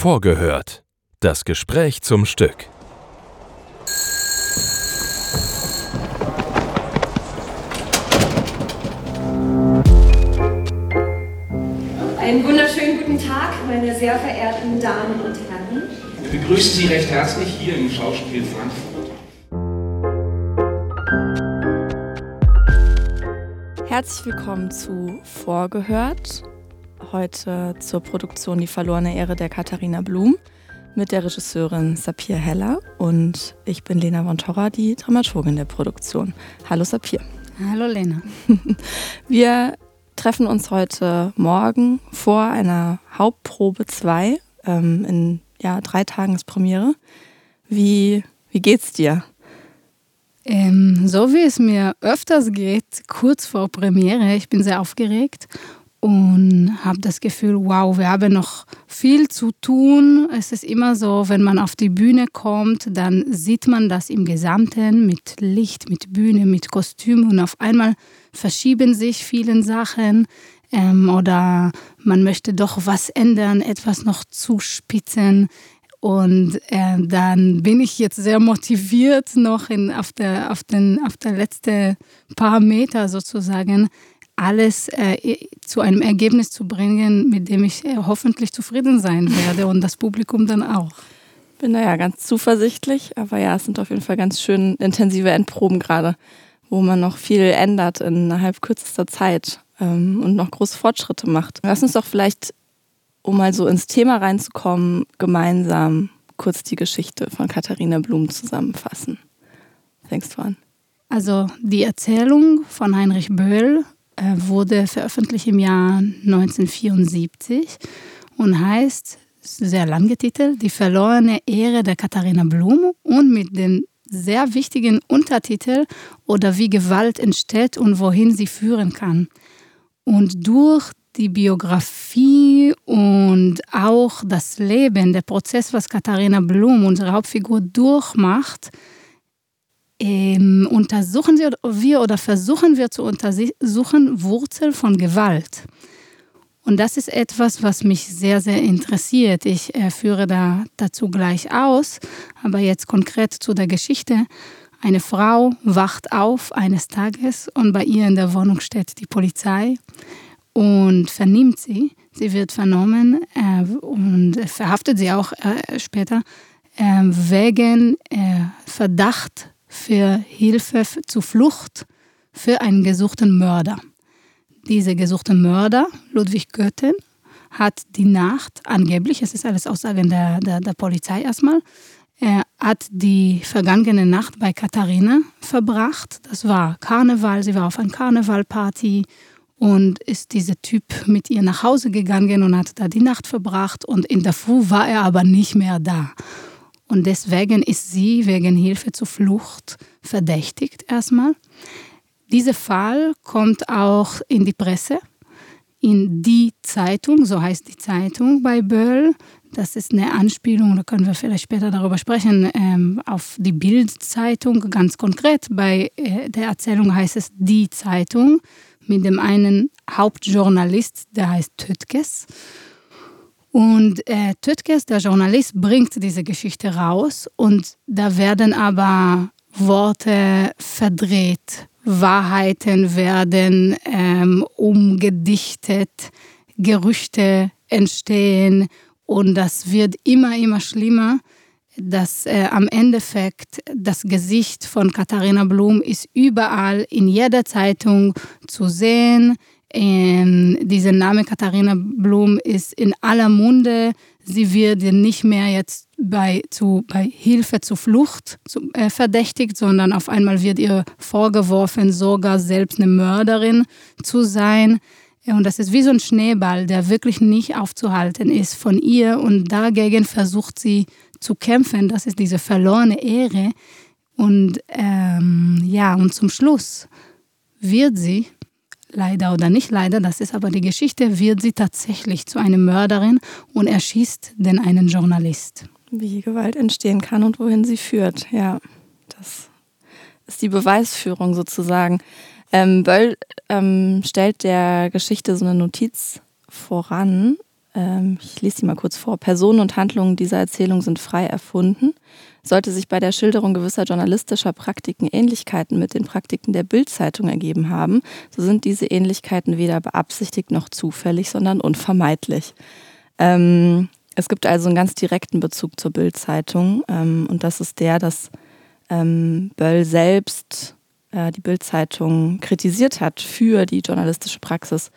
Vorgehört. Das Gespräch zum Stück. Einen wunderschönen guten Tag, meine sehr verehrten Damen und Herren. Wir begrüßen Sie recht herzlich hier im Schauspiel Frankfurt. Herzlich willkommen zu Vorgehört. Heute zur Produktion Die verlorene Ehre der Katharina Blum mit der Regisseurin Sapir Heller und ich bin Lena von Torra, die Dramaturgin der Produktion. Hallo Sapir. Hallo Lena. Wir treffen uns heute Morgen vor einer Hauptprobe 2. Ähm, in ja, drei Tagen ist Premiere. Wie, wie geht's dir? Ähm, so wie es mir öfters geht, kurz vor Premiere, ich bin sehr aufgeregt und habe das Gefühl, wow, wir haben noch viel zu tun. Es ist immer so, wenn man auf die Bühne kommt, dann sieht man das im Gesamten mit Licht, mit Bühne, mit Kostüm und auf einmal verschieben sich viele Sachen ähm, oder man möchte doch was ändern, etwas noch zuspitzen. Und äh, dann bin ich jetzt sehr motiviert, noch in, auf, der, auf, den, auf der letzten paar Meter sozusagen alles äh, zu einem Ergebnis zu bringen, mit dem ich äh, hoffentlich zufrieden sein werde und das Publikum dann auch. Bin da ja ganz zuversichtlich, aber ja, es sind auf jeden Fall ganz schön intensive Endproben gerade, wo man noch viel ändert innerhalb kürzester Zeit ähm, und noch große Fortschritte macht. Lass uns doch vielleicht um mal so ins Thema reinzukommen, gemeinsam kurz die Geschichte von Katharina Blum zusammenfassen. Fängst du an? Also die Erzählung von Heinrich Böll wurde veröffentlicht im Jahr 1974 und heißt, sehr lang getitelt, Die verlorene Ehre der Katharina Blum und mit dem sehr wichtigen Untertitel oder wie Gewalt entsteht und wohin sie führen kann. Und durch die Biografie und auch das Leben, der Prozess, was Katharina Blum, unsere Hauptfigur, durchmacht, ähm, untersuchen wir oder versuchen wir zu untersuchen Wurzel von Gewalt. Und das ist etwas, was mich sehr, sehr interessiert. Ich äh, führe da dazu gleich aus, aber jetzt konkret zu der Geschichte. Eine Frau wacht auf eines Tages und bei ihr in der Wohnung steht die Polizei und vernimmt sie. Sie wird vernommen äh, und verhaftet sie auch äh, später äh, wegen äh, Verdacht für Hilfe zur Flucht für einen gesuchten Mörder. Dieser gesuchte Mörder, Ludwig Götten, hat die Nacht, angeblich, es ist alles Aussagen der, der, der Polizei erstmal, er hat die vergangene Nacht bei Katharina verbracht. Das war Karneval, sie war auf einer Karnevalparty und ist dieser Typ mit ihr nach Hause gegangen und hat da die Nacht verbracht und in der Früh war er aber nicht mehr da. Und deswegen ist sie wegen Hilfe zur Flucht verdächtigt erstmal. Dieser Fall kommt auch in die Presse, in die Zeitung, so heißt die Zeitung bei Böll. Das ist eine Anspielung, da können wir vielleicht später darüber sprechen, ähm, auf die Bild-Zeitung. Ganz konkret bei äh, der Erzählung heißt es die Zeitung mit dem einen Hauptjournalist, der heißt Tötkes. Und äh, Tötkes, der Journalist, bringt diese Geschichte raus und da werden aber Worte verdreht, Wahrheiten werden ähm, umgedichtet, Gerüchte entstehen und das wird immer, immer schlimmer dass äh, am Endeffekt das Gesicht von Katharina Blum ist überall in jeder Zeitung zu sehen. Ähm, dieser Name Katharina Blum ist in aller Munde. Sie wird nicht mehr jetzt bei, zu, bei Hilfe zur Flucht zu, äh, verdächtigt, sondern auf einmal wird ihr vorgeworfen, sogar selbst eine Mörderin zu sein. Und das ist wie so ein Schneeball, der wirklich nicht aufzuhalten ist von ihr. Und dagegen versucht sie zu kämpfen. Das ist diese verlorene Ehre. Und ähm, ja, und zum Schluss wird sie, leider oder nicht leider, das ist aber die Geschichte, wird sie tatsächlich zu einer Mörderin und erschießt den einen Journalist. Wie Gewalt entstehen kann und wohin sie führt, ja. Das ist die Beweisführung sozusagen. Ähm, Böll ähm, stellt der Geschichte so eine Notiz voran, ähm, ich lese sie mal kurz vor. Personen und Handlungen dieser Erzählung sind frei erfunden. Sollte sich bei der Schilderung gewisser journalistischer Praktiken Ähnlichkeiten mit den Praktiken der Bildzeitung ergeben haben, so sind diese Ähnlichkeiten weder beabsichtigt noch zufällig, sondern unvermeidlich. Ähm, es gibt also einen ganz direkten Bezug zur Bildzeitung ähm, und das ist der, dass ähm, Böll selbst äh, die Bildzeitung kritisiert hat für die journalistische Praxis,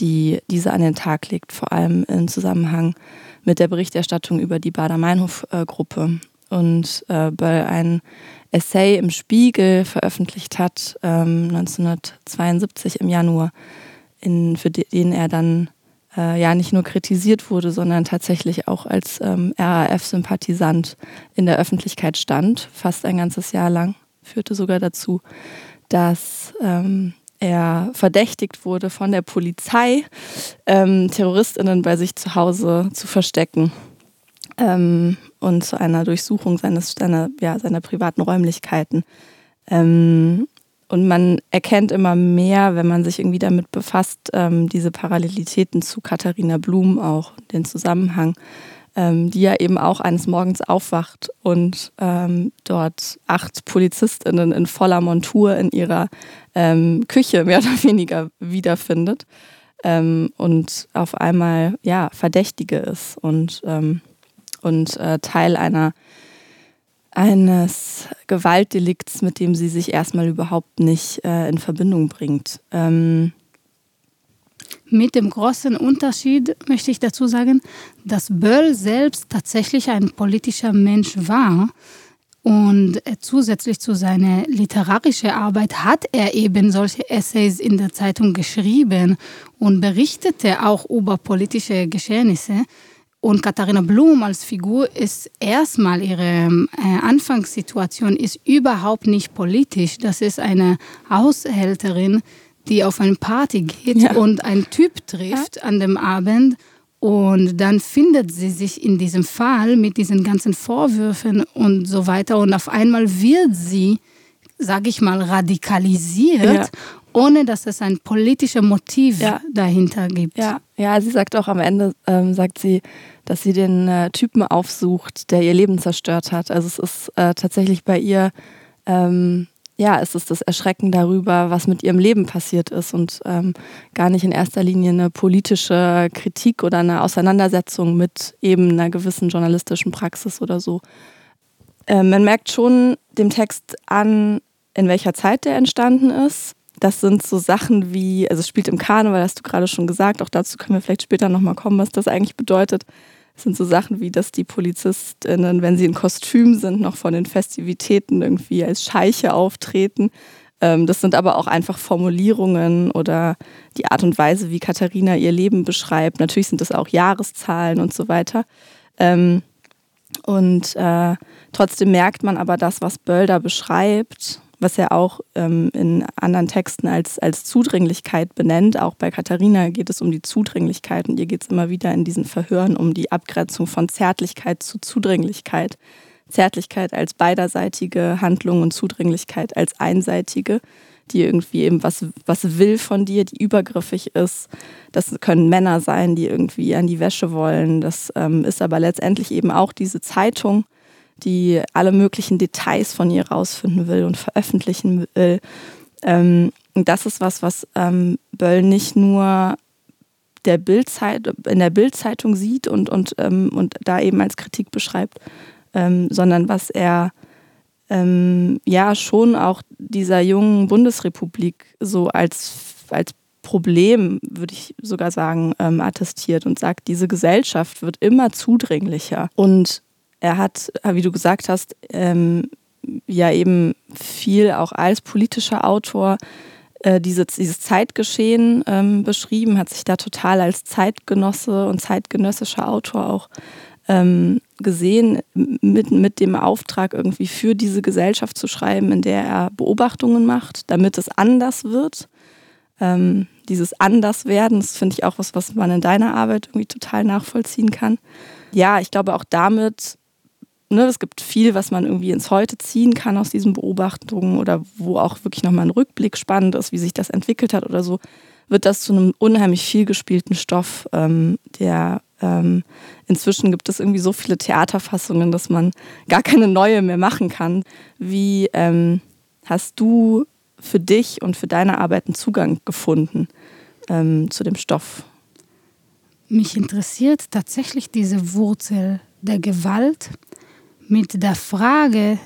die diese an den Tag legt, vor allem im Zusammenhang mit der Berichterstattung über die Bader-Meinhof-Gruppe. Und äh, Böll ein Essay im Spiegel veröffentlicht hat, ähm, 1972 im Januar, in, für den er dann äh, ja nicht nur kritisiert wurde, sondern tatsächlich auch als ähm, RAF-Sympathisant in der Öffentlichkeit stand, fast ein ganzes Jahr lang, führte sogar dazu, dass ähm, er verdächtigt wurde von der Polizei, ähm, Terroristinnen bei sich zu Hause zu verstecken ähm, und zu einer Durchsuchung seines, seiner, ja, seiner privaten Räumlichkeiten. Ähm, und man erkennt immer mehr, wenn man sich irgendwie damit befasst, ähm, diese Parallelitäten zu Katharina Blum auch, den Zusammenhang, ähm, die ja eben auch eines Morgens aufwacht und ähm, dort acht PolizistInnen in voller Montur in ihrer ähm, Küche mehr oder weniger wiederfindet ähm, und auf einmal ja Verdächtige ist und, ähm, und äh, Teil einer eines Gewaltdelikts, mit dem sie sich erstmal überhaupt nicht äh, in Verbindung bringt. Ähm mit dem großen Unterschied möchte ich dazu sagen, dass Böll selbst tatsächlich ein politischer Mensch war. Und zusätzlich zu seiner literarischen Arbeit hat er eben solche Essays in der Zeitung geschrieben und berichtete auch über politische Geschehnisse. Und Katharina Blum als Figur ist erstmal ihre äh, Anfangssituation ist überhaupt nicht politisch. Das ist eine Haushälterin, die auf eine Party geht ja. und einen Typ trifft ja. an dem Abend. Und dann findet sie sich in diesem Fall mit diesen ganzen Vorwürfen und so weiter. Und auf einmal wird sie, sage ich mal, radikalisiert ja ohne dass es ein politisches Motiv ja. dahinter gibt. Ja. ja, sie sagt auch am Ende, ähm, sagt sie, dass sie den äh, Typen aufsucht, der ihr Leben zerstört hat. Also es ist äh, tatsächlich bei ihr, ähm, ja, es ist das Erschrecken darüber, was mit ihrem Leben passiert ist und ähm, gar nicht in erster Linie eine politische Kritik oder eine Auseinandersetzung mit eben einer gewissen journalistischen Praxis oder so. Ähm, man merkt schon dem Text an, in welcher Zeit der entstanden ist das sind so Sachen wie, also es spielt im Karneval, hast du gerade schon gesagt, auch dazu können wir vielleicht später nochmal kommen, was das eigentlich bedeutet. Es sind so Sachen wie, dass die Polizistinnen, wenn sie in Kostüm sind, noch von den Festivitäten irgendwie als Scheiche auftreten. Ähm, das sind aber auch einfach Formulierungen oder die Art und Weise, wie Katharina ihr Leben beschreibt. Natürlich sind das auch Jahreszahlen und so weiter. Ähm, und äh, trotzdem merkt man aber das, was Bölder beschreibt was er auch ähm, in anderen Texten als, als Zudringlichkeit benennt. Auch bei Katharina geht es um die Zudringlichkeit und ihr geht es immer wieder in diesen Verhören um die Abgrenzung von Zärtlichkeit zu Zudringlichkeit. Zärtlichkeit als beiderseitige Handlung und Zudringlichkeit als einseitige, die irgendwie eben was, was will von dir, die übergriffig ist. Das können Männer sein, die irgendwie an die Wäsche wollen. Das ähm, ist aber letztendlich eben auch diese Zeitung, die alle möglichen Details von ihr rausfinden will und veröffentlichen will. Ähm, das ist was, was ähm, Böll nicht nur der in der Bildzeitung sieht und, und, ähm, und da eben als Kritik beschreibt, ähm, sondern was er ähm, ja schon auch dieser jungen Bundesrepublik so als, als Problem, würde ich sogar sagen, ähm, attestiert und sagt, diese Gesellschaft wird immer zudringlicher. Und er hat, äh, wie du gesagt hast, ähm, ja eben viel auch als politischer Autor äh, diese, dieses Zeitgeschehen ähm, beschrieben, hat sich da total als Zeitgenosse und zeitgenössischer Autor auch ähm, gesehen, mit, mit dem Auftrag irgendwie für diese Gesellschaft zu schreiben, in der er Beobachtungen macht, damit es anders wird. Ähm, dieses Anderswerden, das finde ich auch was, was man in deiner Arbeit irgendwie total nachvollziehen kann. Ja, ich glaube auch damit ne, es gibt viel, was man irgendwie ins Heute ziehen kann aus diesen Beobachtungen oder wo auch wirklich nochmal ein Rückblick spannend ist, wie sich das entwickelt hat oder so, wird das zu einem unheimlich viel gespielten Stoff, ähm, der ähm, inzwischen gibt es irgendwie so viele Theaterfassungen, dass man gar keine neue mehr machen kann. Wie ähm, hast du für dich und für deine Arbeit einen Zugang gefunden ähm, zu dem Stoff? Mich interessiert tatsächlich diese Wurzel der Gewalt mit der Frage,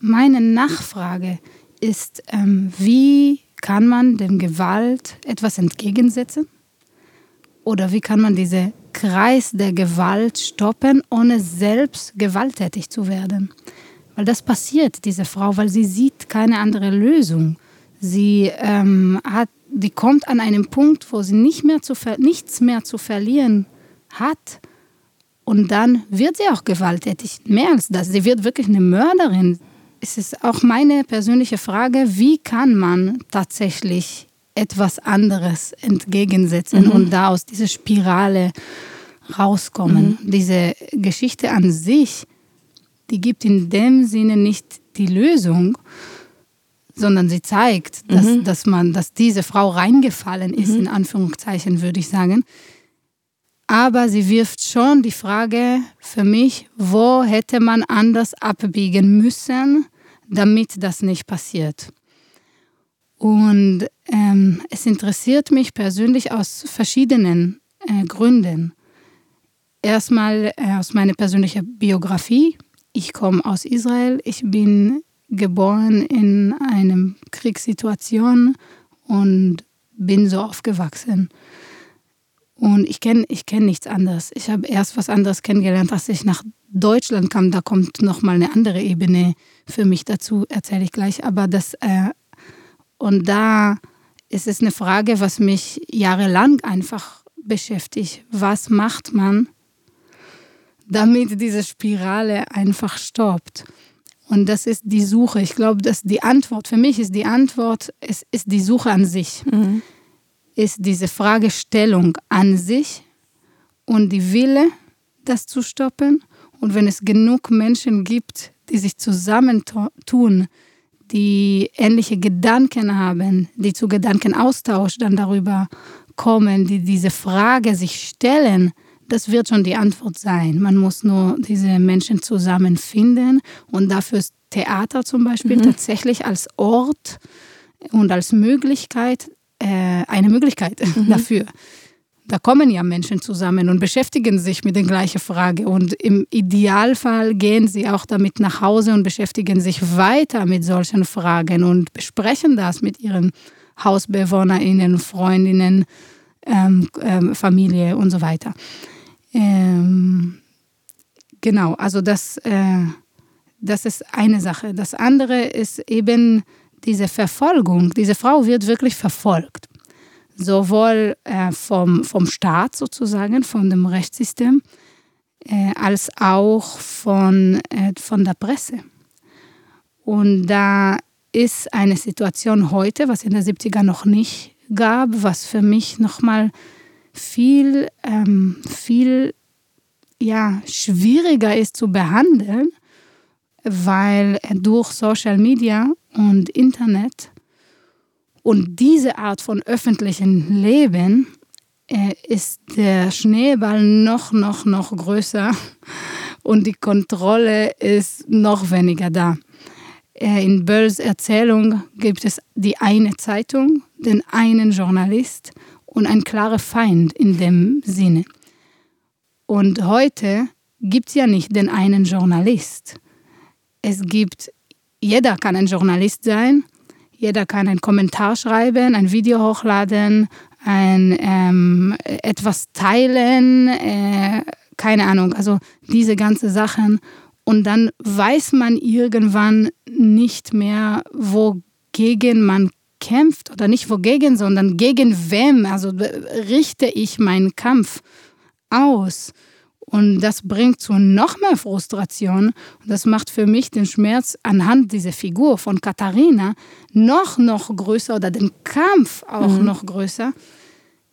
meine Nachfrage ist, ähm, wie kann man dem Gewalt etwas entgegensetzen? Oder wie kann man diesen Kreis der Gewalt stoppen, ohne selbst gewalttätig zu werden? Weil das passiert, diese Frau, weil sie sieht keine andere Lösung. Sie ähm, hat, die kommt an einem Punkt, wo sie nicht mehr zu nichts mehr zu verlieren hat. Und dann wird sie auch gewalttätig. Mehr als das, sie wird wirklich eine Mörderin. Es ist auch meine persönliche Frage, wie kann man tatsächlich etwas anderes entgegensetzen mhm. und da aus dieser Spirale rauskommen. Mhm. Diese Geschichte an sich, die gibt in dem Sinne nicht die Lösung, sondern sie zeigt, dass, mhm. dass man, dass diese Frau reingefallen ist, mhm. in Anführungszeichen würde ich sagen. Aber sie wirft schon die Frage für mich, wo hätte man anders abbiegen müssen, damit das nicht passiert. Und ähm, es interessiert mich persönlich aus verschiedenen äh, Gründen. Erstmal äh, aus meiner persönlichen Biografie. Ich komme aus Israel. Ich bin geboren in einer Kriegssituation und bin so aufgewachsen. Und ich kenne ich kenn nichts anderes. Ich habe erst was anderes kennengelernt, als ich nach Deutschland kam. Da kommt nochmal eine andere Ebene für mich dazu, erzähle ich gleich. Aber das, äh, und da ist es eine Frage, was mich jahrelang einfach beschäftigt. Was macht man, damit diese Spirale einfach stoppt? Und das ist die Suche. Ich glaube, dass die Antwort, für mich ist die Antwort, es ist die Suche an sich. Mhm. Ist diese Fragestellung an sich und die Wille, das zu stoppen. Und wenn es genug Menschen gibt, die sich zusammentun, die ähnliche Gedanken haben, die zu Gedankenaustausch dann darüber kommen, die diese Frage sich stellen, das wird schon die Antwort sein. Man muss nur diese Menschen zusammenfinden und dafür ist Theater zum Beispiel mhm. tatsächlich als Ort und als Möglichkeit äh, eine Möglichkeit mhm. dafür. Da kommen ja Menschen zusammen und beschäftigen sich mit der gleichen Frage. Und im Idealfall gehen sie auch damit nach Hause und beschäftigen sich weiter mit solchen Fragen und besprechen das mit ihren HausbewohnerInnen, Freundinnen, ähm, ähm, Familie und so weiter. Ähm, genau, also das, äh, das ist eine Sache. Das andere ist eben diese Verfolgung. Diese Frau wird wirklich verfolgt. Sowohl äh, vom, vom Staat sozusagen, von dem Rechtssystem, äh, als auch von, äh, von der Presse. Und da ist eine Situation heute, was in der 70er noch nicht gab, was für mich nochmal viel, ähm, viel ja, schwieriger ist zu behandeln, weil durch Social Media und Internet und diese Art von öffentlichem Leben äh, ist der Schneeball noch, noch, noch größer und die Kontrolle ist noch weniger da. Äh, in Bölls Erzählung gibt es die eine Zeitung, den einen Journalist und ein klarer Feind in dem Sinne. Und heute gibt es ja nicht den einen Journalist. Es gibt, jeder kann ein Journalist sein, jeder kann einen Kommentar schreiben, ein Video hochladen, ein, ähm, etwas teilen, äh, keine Ahnung, also diese ganzen Sachen. Und dann weiß man irgendwann nicht mehr, wogegen man kämpft oder nicht wogegen, sondern gegen wem. Also richte ich meinen Kampf aus. Und das bringt zu noch mehr Frustration. Und das macht für mich den Schmerz anhand dieser Figur von Katharina noch, noch größer oder den Kampf auch mhm. noch größer.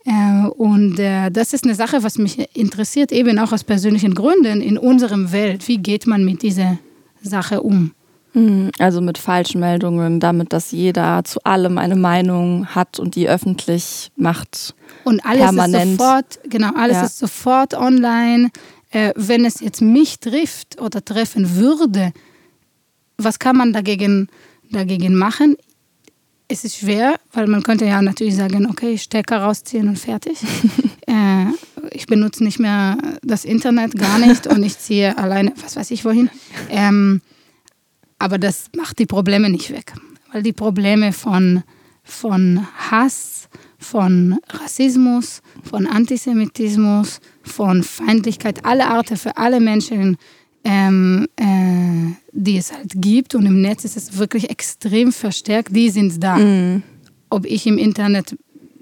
Äh, und äh, das ist eine Sache, was mich interessiert, eben auch aus persönlichen Gründen in unserem Welt. Wie geht man mit dieser Sache um? Mhm, also mit Falschmeldungen, damit, dass jeder zu allem eine Meinung hat und die öffentlich macht. Und alles permanent. ist sofort, genau, alles ja. ist sofort online. Äh, wenn es jetzt mich trifft oder treffen würde, was kann man dagegen, dagegen machen? Es ist schwer, weil man könnte ja natürlich sagen, okay, Stecker rausziehen und fertig. äh, ich benutze nicht mehr das Internet, gar nicht und ich ziehe alleine, was weiß ich wohin. Ähm, aber das macht die Probleme nicht weg, weil die Probleme von, von Hass, von Rassismus, von Antisemitismus, von Feindlichkeit, alle Arten für alle Menschen, ähm, äh, die es halt gibt. Und im Netz ist es wirklich extrem verstärkt. Die sind da. Mm. Ob ich im Internet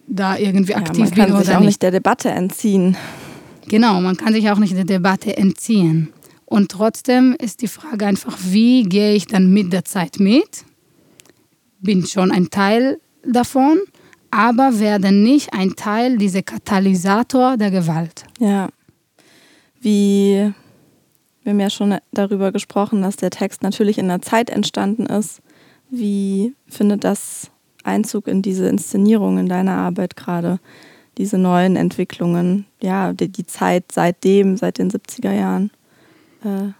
da irgendwie aktiv ja, man bin oder sich auch nicht der Debatte entziehen. Genau, man kann sich auch nicht der Debatte entziehen. Und trotzdem ist die Frage einfach, wie gehe ich dann mit der Zeit mit? Bin schon ein Teil davon, aber werde nicht ein Teil dieser Katalysator der Gewalt. Ja. Wie, wir haben ja schon darüber gesprochen, dass der Text natürlich in der Zeit entstanden ist. Wie findet das Einzug in diese Inszenierung in deiner Arbeit gerade? Diese neuen Entwicklungen, ja, die, die Zeit seitdem, seit den 70er Jahren. Äh.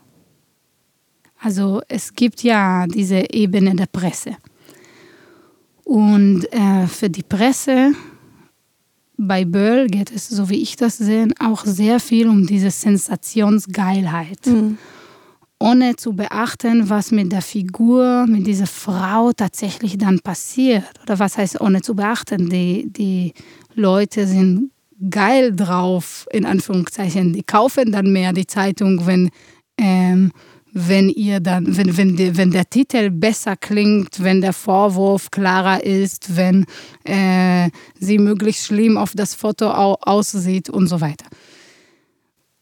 Also es gibt ja diese Ebene der Presse. Und äh, für die Presse bei Böll geht es, so wie ich das sehe, auch sehr viel um diese Sensationsgeilheit. Mhm ohne zu beachten, was mit der Figur, mit dieser Frau tatsächlich dann passiert. Oder was heißt ohne zu beachten? Die, die Leute sind geil drauf, in Anführungszeichen. Die kaufen dann mehr die Zeitung, wenn, ähm, wenn ihr dann, wenn, wenn, die, wenn der Titel besser klingt, wenn der Vorwurf klarer ist, wenn äh, sie möglichst schlimm auf das Foto aussieht und so weiter.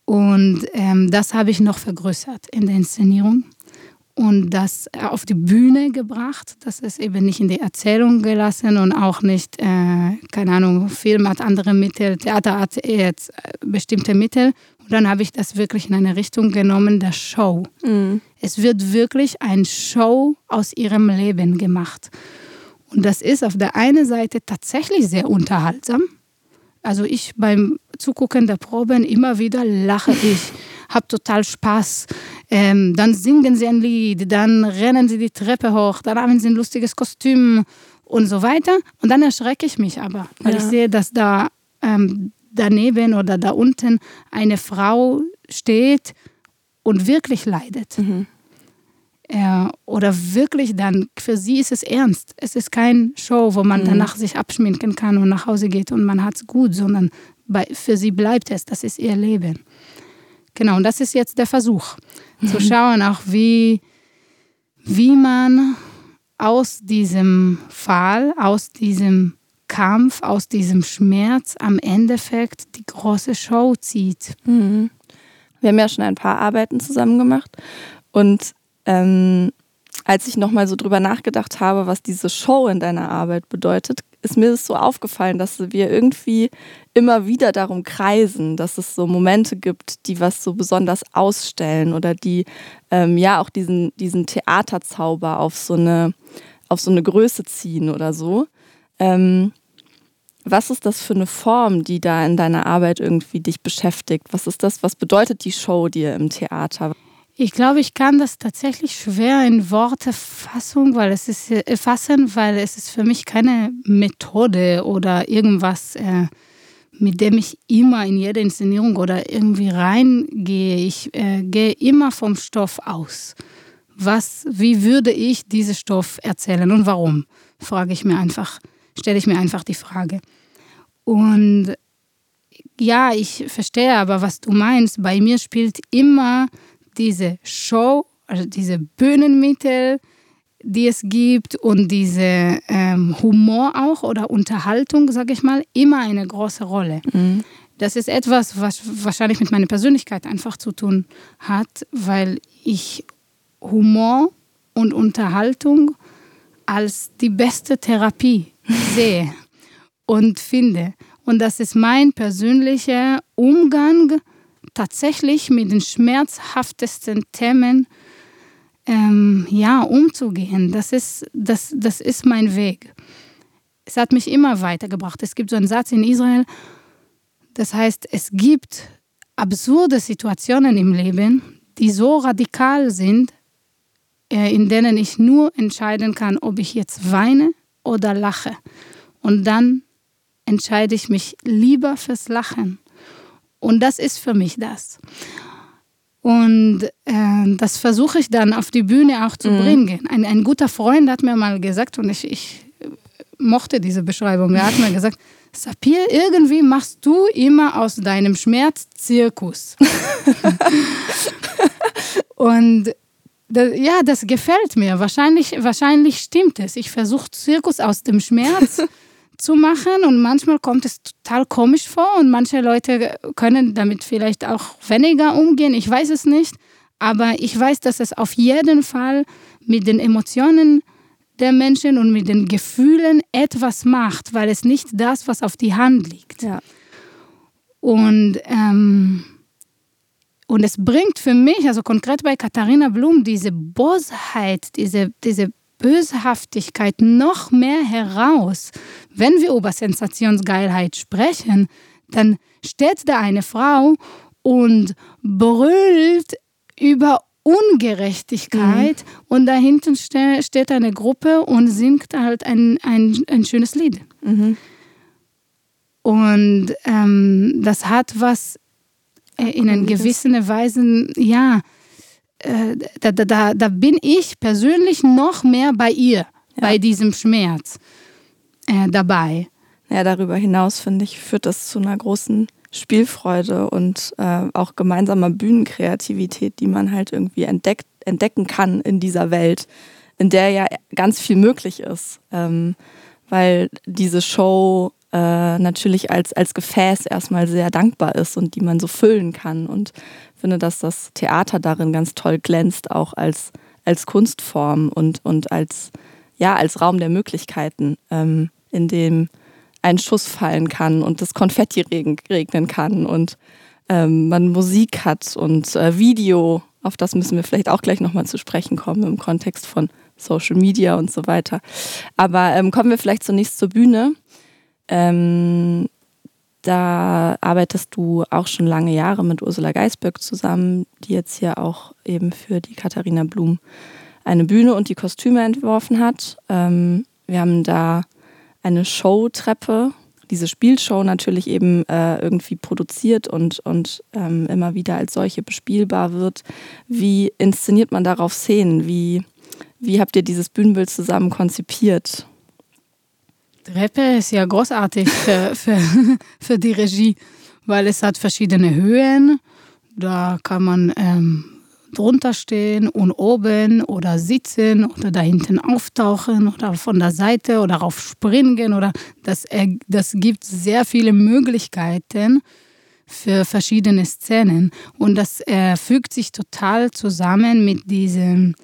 Und ähm, das habe ich noch vergrößert in der Inszenierung und das auf die Bühne gebracht. Das ist eben nicht in die Erzählung gelassen und auch nicht, äh, keine Ahnung, Film hat andere Mittel, Theater hat jetzt äh, bestimmte Mittel. Und dann habe ich das wirklich in eine Richtung genommen, der Show. Mhm. Es wird wirklich ein Show aus ihrem Leben gemacht. Und das ist auf der einen Seite tatsächlich sehr unterhaltsam. Also ich beim Zugucken der Proben immer wieder lache ich, habe total Spaß. Ähm, dann singen sie ein Lied, dann rennen sie die Treppe hoch, dann haben sie ein lustiges Kostüm und so weiter. Und dann erschrecke ich mich aber, weil ja. ich sehe, dass da ähm, daneben oder da unten eine Frau steht und wirklich leidet. Mhm äh, oder wirklich dann, für sie ist es ernst. Es ist kein Show, wo man mhm. danach sich abschminken kann und nach Hause geht und man hat es gut, sondern bei, für sie bleibt es, das ist ihr Leben. Genau, und das ist jetzt der Versuch, mhm. zu schauen, auch wie, wie man aus diesem Fall, aus diesem Kampf, aus diesem Schmerz am Endeffekt die große Show zieht. Mhm. Wir haben ja schon ein paar Arbeiten zusammen gemacht und ähm, als ich nochmal so drüber nachgedacht habe, was diese Show in deiner Arbeit bedeutet, ist mir das so aufgefallen, dass wir irgendwie immer wieder darum kreisen, dass es so Momente gibt, die was so besonders ausstellen oder die ähm, ja auch diesen, diesen Theaterzauber auf so eine, auf so eine Größe ziehen oder so. Ähm, was ist das für eine Form, die da in deiner Arbeit irgendwie dich beschäftigt? Was ist das? Was bedeutet die Show dir im Theater? Ich glaube, ich kann das tatsächlich schwer in Worte fassen, weil es ist äh, fassen, weil es ist für mich keine Methode oder irgendwas, äh, mit dem ich immer in jede Inszenierung oder irgendwie reingehe. Ich äh, gehe immer vom Stoff aus. Was, wie würde ich diesen Stoff erzählen und warum? Frage ich mir einfach, stelle ich mir einfach die Frage. Und ja, ich verstehe aber, was du meinst. Bei mir spielt immer diese Show, also diese Bühnenmittel, die es gibt und diese ähm, Humor auch oder Unterhaltung, sage ich mal, immer eine große Rolle. Mhm. Das ist etwas, was wahrscheinlich mit meiner Persönlichkeit einfach zu tun hat, weil ich Humor und Unterhaltung als die beste Therapie sehe und finde. Und das ist mein persönlicher Umgang tatsächlich mit den schmerzhaftesten Themen, ähm, ja, umzugehen. Das ist, das, das ist mein Weg. Es hat mich immer weitergebracht. Es gibt so einen Satz in Israel, das heißt, es gibt absurde Situationen im Leben, die so radikal sind, äh, in denen ich nur entscheiden kann, ob ich jetzt weine oder lache. Und dann entscheide ich mich lieber fürs Lachen. Und das ist für mich das. Und äh, das versuche ich dann auf die Bühne auch zu mhm. bringen. Ein, ein guter Freund hat mir mal gesagt, und ich, ich mochte diese Beschreibung, er hat mir gesagt, Sapir, irgendwie machst du immer aus deinem Schmerz Zirkus. und das, ja, das gefällt mir. Wahrscheinlich, wahrscheinlich stimmt es. Ich versuche Zirkus aus dem Schmerz zu machen und manchmal kommt es total komisch vor und manche Leute können damit vielleicht auch weniger umgehen. Ich weiß es nicht, aber ich weiß, dass es auf jeden Fall mit den Emotionen der Menschen und mit den Gefühlen etwas macht, weil es nicht das, was auf die Hand liegt. Ja. Und, ähm, und es bringt für mich, also konkret bei Katharina Blum, diese Bosheit, diese, diese Böshaftigkeit noch mehr heraus. Wenn wir über Sensationsgeilheit sprechen, dann steht da eine Frau und brüllt über Ungerechtigkeit mhm. und dahinten ste steht eine Gruppe und singt halt ein, ein, ein schönes Lied. Mhm. Und ähm, das hat was äh, in einer gewissen Weise, ja, da, da, da bin ich persönlich noch mehr bei ihr, ja. bei diesem Schmerz äh, dabei. Ja, darüber hinaus, finde ich, führt das zu einer großen Spielfreude und äh, auch gemeinsamer Bühnenkreativität, die man halt irgendwie entdeckt, entdecken kann in dieser Welt, in der ja ganz viel möglich ist. Ähm, weil diese Show äh, natürlich als, als Gefäß erstmal sehr dankbar ist und die man so füllen kann. Und finde, dass das Theater darin ganz toll glänzt, auch als, als Kunstform und, und als, ja, als Raum der Möglichkeiten, ähm, in dem ein Schuss fallen kann und das Konfetti regnen kann und ähm, man Musik hat und äh, Video, auf das müssen wir vielleicht auch gleich nochmal zu sprechen kommen im Kontext von Social Media und so weiter. Aber ähm, kommen wir vielleicht zunächst zur Bühne. Ähm, da arbeitest du auch schon lange Jahre mit Ursula Geisböck zusammen, die jetzt hier auch eben für die Katharina Blum eine Bühne und die Kostüme entworfen hat. Ähm, wir haben da eine Showtreppe, diese Spielshow natürlich eben äh, irgendwie produziert und, und ähm, immer wieder als solche bespielbar wird. Wie inszeniert man darauf Szenen? Wie, wie habt ihr dieses Bühnenbild zusammen konzipiert? Treppe ist ja großartig für, für, für die Regie, weil es hat verschiedene Höhen. Da kann man ähm, drunter stehen und oben oder sitzen oder da hinten auftauchen oder von der Seite oder darauf springen oder das, das gibt sehr viele Möglichkeiten für verschiedene Szenen und das äh, fügt sich total zusammen mit diesem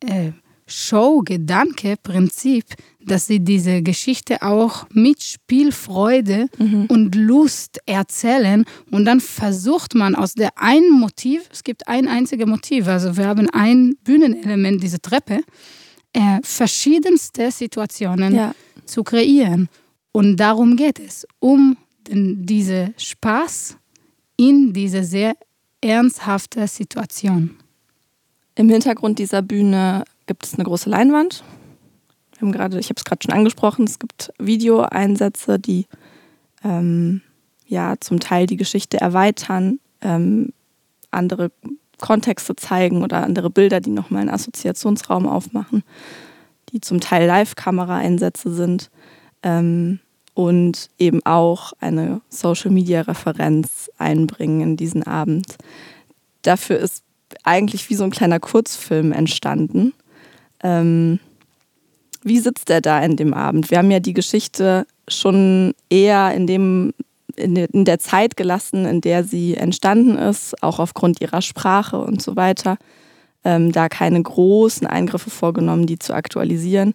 äh, Show-Gedanke-Prinzip, dass sie diese Geschichte auch mit Spielfreude mhm. und Lust erzählen und dann versucht man aus der einen Motiv, es gibt ein einziges Motiv, also wir haben ein Bühnenelement, diese Treppe, äh, verschiedenste Situationen ja. zu kreieren. Und darum geht es, um den, diese Spaß in diese sehr ernsthafte Situation. Im Hintergrund dieser Bühne gibt es eine große Leinwand. Wir haben gerade, ich habe es gerade schon angesprochen, es gibt Videoeinsätze, die ähm, ja zum Teil die Geschichte erweitern, ähm, andere Kontexte zeigen oder andere Bilder, die nochmal einen Assoziationsraum aufmachen, die zum Teil Live-Kamera-Einsätze sind ähm, und eben auch eine Social-Media-Referenz einbringen in diesen Abend. Dafür ist eigentlich wie so ein kleiner Kurzfilm entstanden, ähm, wie sitzt er da in dem Abend? Wir haben ja die Geschichte schon eher in dem in der Zeit gelassen, in der sie entstanden ist, auch aufgrund ihrer Sprache und so weiter. Ähm, da keine großen Eingriffe vorgenommen, die zu aktualisieren.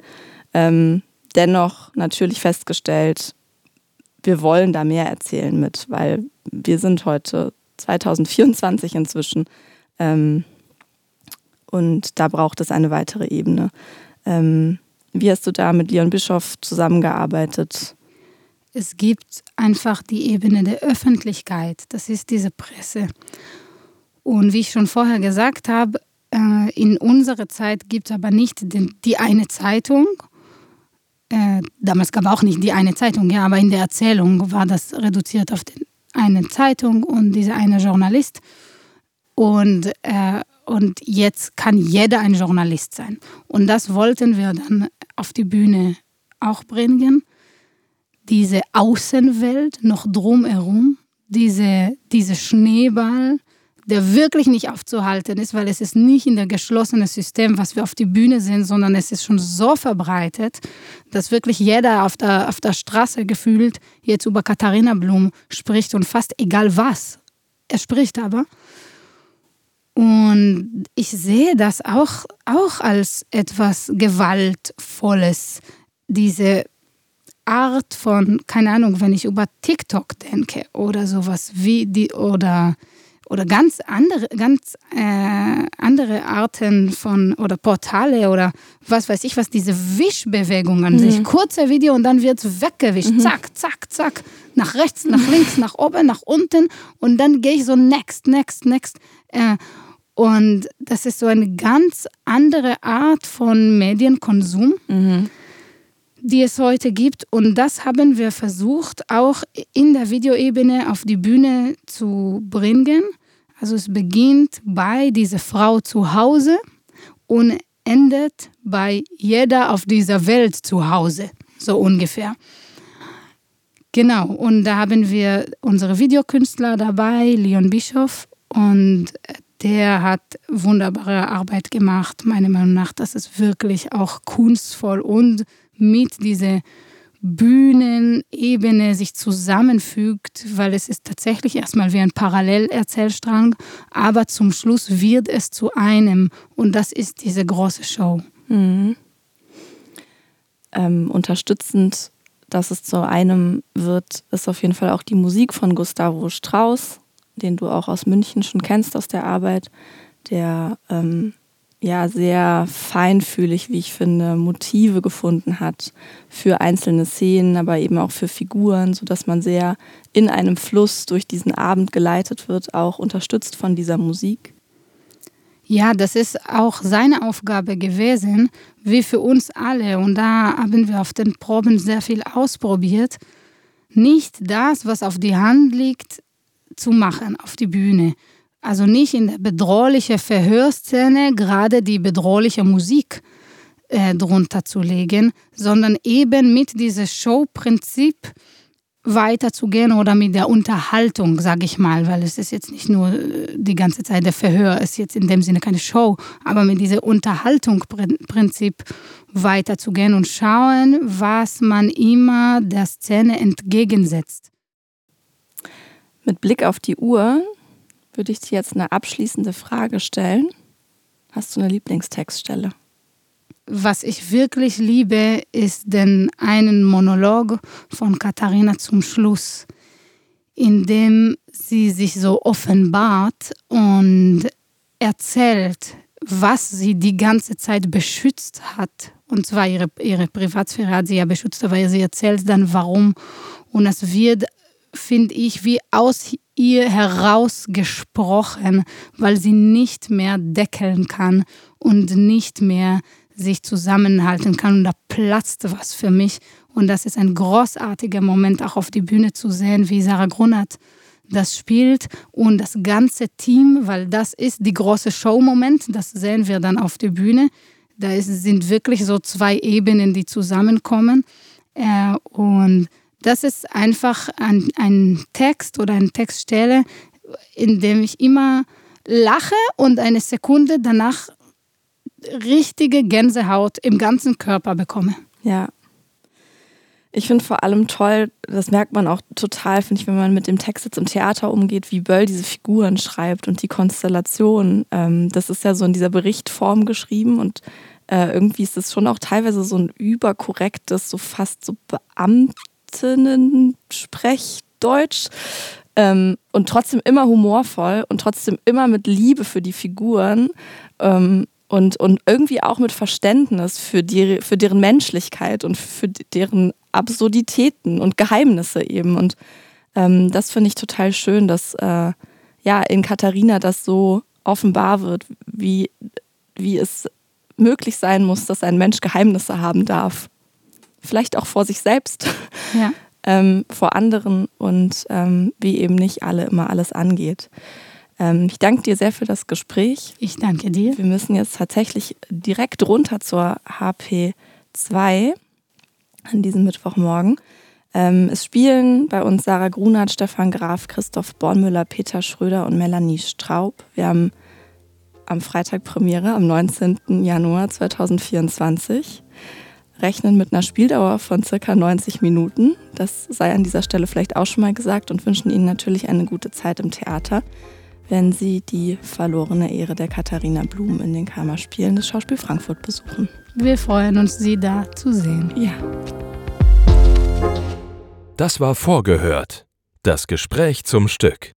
Ähm, dennoch natürlich festgestellt, wir wollen da mehr erzählen mit, weil wir sind heute 2024 inzwischen. Ähm, Und da braucht es eine weitere Ebene. Ähm, wie hast du da mit Leon Bischoff zusammengearbeitet? Es gibt einfach die Ebene der Öffentlichkeit. Das ist diese Presse. Und wie ich schon vorher gesagt habe, äh, in unserer Zeit gibt es aber nicht die eine Zeitung. Äh, damals gab es auch nicht die eine Zeitung, ja, aber in der Erzählung war das reduziert auf eine Zeitung und dieser eine Journalist. Und, äh, und jetzt kann jeder ein Journalist sein. Und das wollten wir dann auf die Bühne auch bringen. Diese Außenwelt noch drumherum, diese, diese Schneeball, der wirklich nicht aufzuhalten ist, weil es ist nicht in der geschlossenen System, was wir auf die Bühne sehen, sondern es ist schon so verbreitet, dass wirklich jeder auf der, auf der Straße gefühlt jetzt über Katharina Blum spricht und fast egal was. Er spricht aber. Und ich sehe das auch, auch als etwas Gewaltvolles, diese Art von, keine Ahnung, wenn ich über TikTok denke oder sowas wie die, oder oder ganz andere, ganz äh, andere Arten von oder Portale oder was weiß ich was, diese Wischbewegungen mhm. sich. Kurze Video und dann wird es weggewischt. Mhm. Zack, zack, zack. Nach rechts, nach links, nach oben, nach unten. Und dann gehe ich so next, next, next. Äh, und das ist so eine ganz andere Art von Medienkonsum. Mhm die es heute gibt. Und das haben wir versucht, auch in der Videoebene auf die Bühne zu bringen. Also es beginnt bei dieser Frau zu Hause und endet bei jeder auf dieser Welt zu Hause, so ungefähr. Genau, und da haben wir unsere Videokünstler dabei, Leon Bischof, und der hat wunderbare Arbeit gemacht, meiner Meinung nach. Das ist wirklich auch kunstvoll und mit dieser Bühnenebene sich zusammenfügt, weil es ist tatsächlich erstmal wie ein Parallelerzählstrang, aber zum Schluss wird es zu einem und das ist diese große Show. Mhm. Ähm, unterstützend, dass es zu einem wird, ist auf jeden Fall auch die Musik von Gustavo Strauss, den du auch aus München schon kennst aus der Arbeit, der ähm, ja sehr feinfühlig, wie ich finde, Motive gefunden hat für einzelne Szenen, aber eben auch für Figuren, sodass man sehr in einem Fluss durch diesen Abend geleitet wird, auch unterstützt von dieser Musik. Ja, das ist auch seine Aufgabe gewesen, wie für uns alle. Und da haben wir auf den Proben sehr viel ausprobiert. Nicht das, was auf die Hand liegt, zu machen auf die Bühne, also nicht in der bedrohlichen Verhörszene gerade die bedrohliche Musik äh, drunter zu legen, sondern eben mit diesem Showprinzip weiterzugehen oder mit der Unterhaltung, sage ich mal, weil es ist jetzt nicht nur äh, die ganze Zeit der Verhör, ist jetzt in dem Sinne keine Show, aber mit diesem Unterhaltungsprinzip weiterzugehen und schauen, was man immer der Szene entgegensetzt. Mit Blick auf die Uhr würde ich dir jetzt eine abschließende Frage stellen. Hast du eine Lieblingstextstelle? Was ich wirklich liebe, ist den einen Monolog von Katharina zum Schluss, in dem sie sich so offenbart und erzählt, was sie die ganze Zeit beschützt hat. Und zwar ihre, ihre Privatsphäre hat sie ja beschützt, aber sie erzählt dann warum. Und es wird, finde ich, wie aus ihr herausgesprochen, weil sie nicht mehr deckeln kann und nicht mehr sich zusammenhalten kann. Und da platzt was für mich. Und das ist ein großartiger Moment, auch auf die Bühne zu sehen, wie Sarah Grunert das spielt und das ganze Team, weil das ist die große Show-Moment, das sehen wir dann auf der Bühne. Da ist, sind wirklich so zwei Ebenen, die zusammenkommen. Äh, und das ist einfach ein, ein Text oder eine Textstelle, in dem ich immer lache und eine Sekunde danach richtige Gänsehaut im ganzen Körper bekomme. Ja. Ich finde vor allem toll, das merkt man auch total, finde ich, wenn man mit dem Text jetzt im Theater umgeht, wie Böll diese Figuren schreibt und die Konstellation. Ähm, das ist ja so in dieser Berichtform geschrieben und äh, irgendwie ist es schon auch teilweise so ein überkorrektes, so fast so Beamt Sprechdeutsch ähm, und trotzdem immer humorvoll und trotzdem immer mit Liebe für die Figuren. Ähm, und, und irgendwie auch mit Verständnis für, die, für deren Menschlichkeit und für deren Absurditäten und Geheimnisse eben. Und ähm, das finde ich total schön, dass äh, ja in Katharina das so offenbar wird, wie, wie es möglich sein muss, dass ein Mensch Geheimnisse haben darf. Vielleicht auch vor sich selbst, ja. ähm, vor anderen und ähm, wie eben nicht alle immer alles angeht. Ähm, ich danke dir sehr für das Gespräch. Ich danke dir. Wir müssen jetzt tatsächlich direkt runter zur HP2 an diesem Mittwochmorgen. Ähm, es spielen bei uns Sarah Grunert, Stefan Graf, Christoph Bornmüller, Peter Schröder und Melanie Straub. Wir haben am Freitag Premiere, am 19. Januar 2024. Rechnen mit einer Spieldauer von circa 90 Minuten. Das sei an dieser Stelle vielleicht auch schon mal gesagt und wünschen Ihnen natürlich eine gute Zeit im Theater wenn Sie die verlorene Ehre der Katharina Blum in den Kammerspielen des Schauspiel Frankfurt besuchen. Wir freuen uns, Sie da zu sehen. Ja. Das war vorgehört. Das Gespräch zum Stück.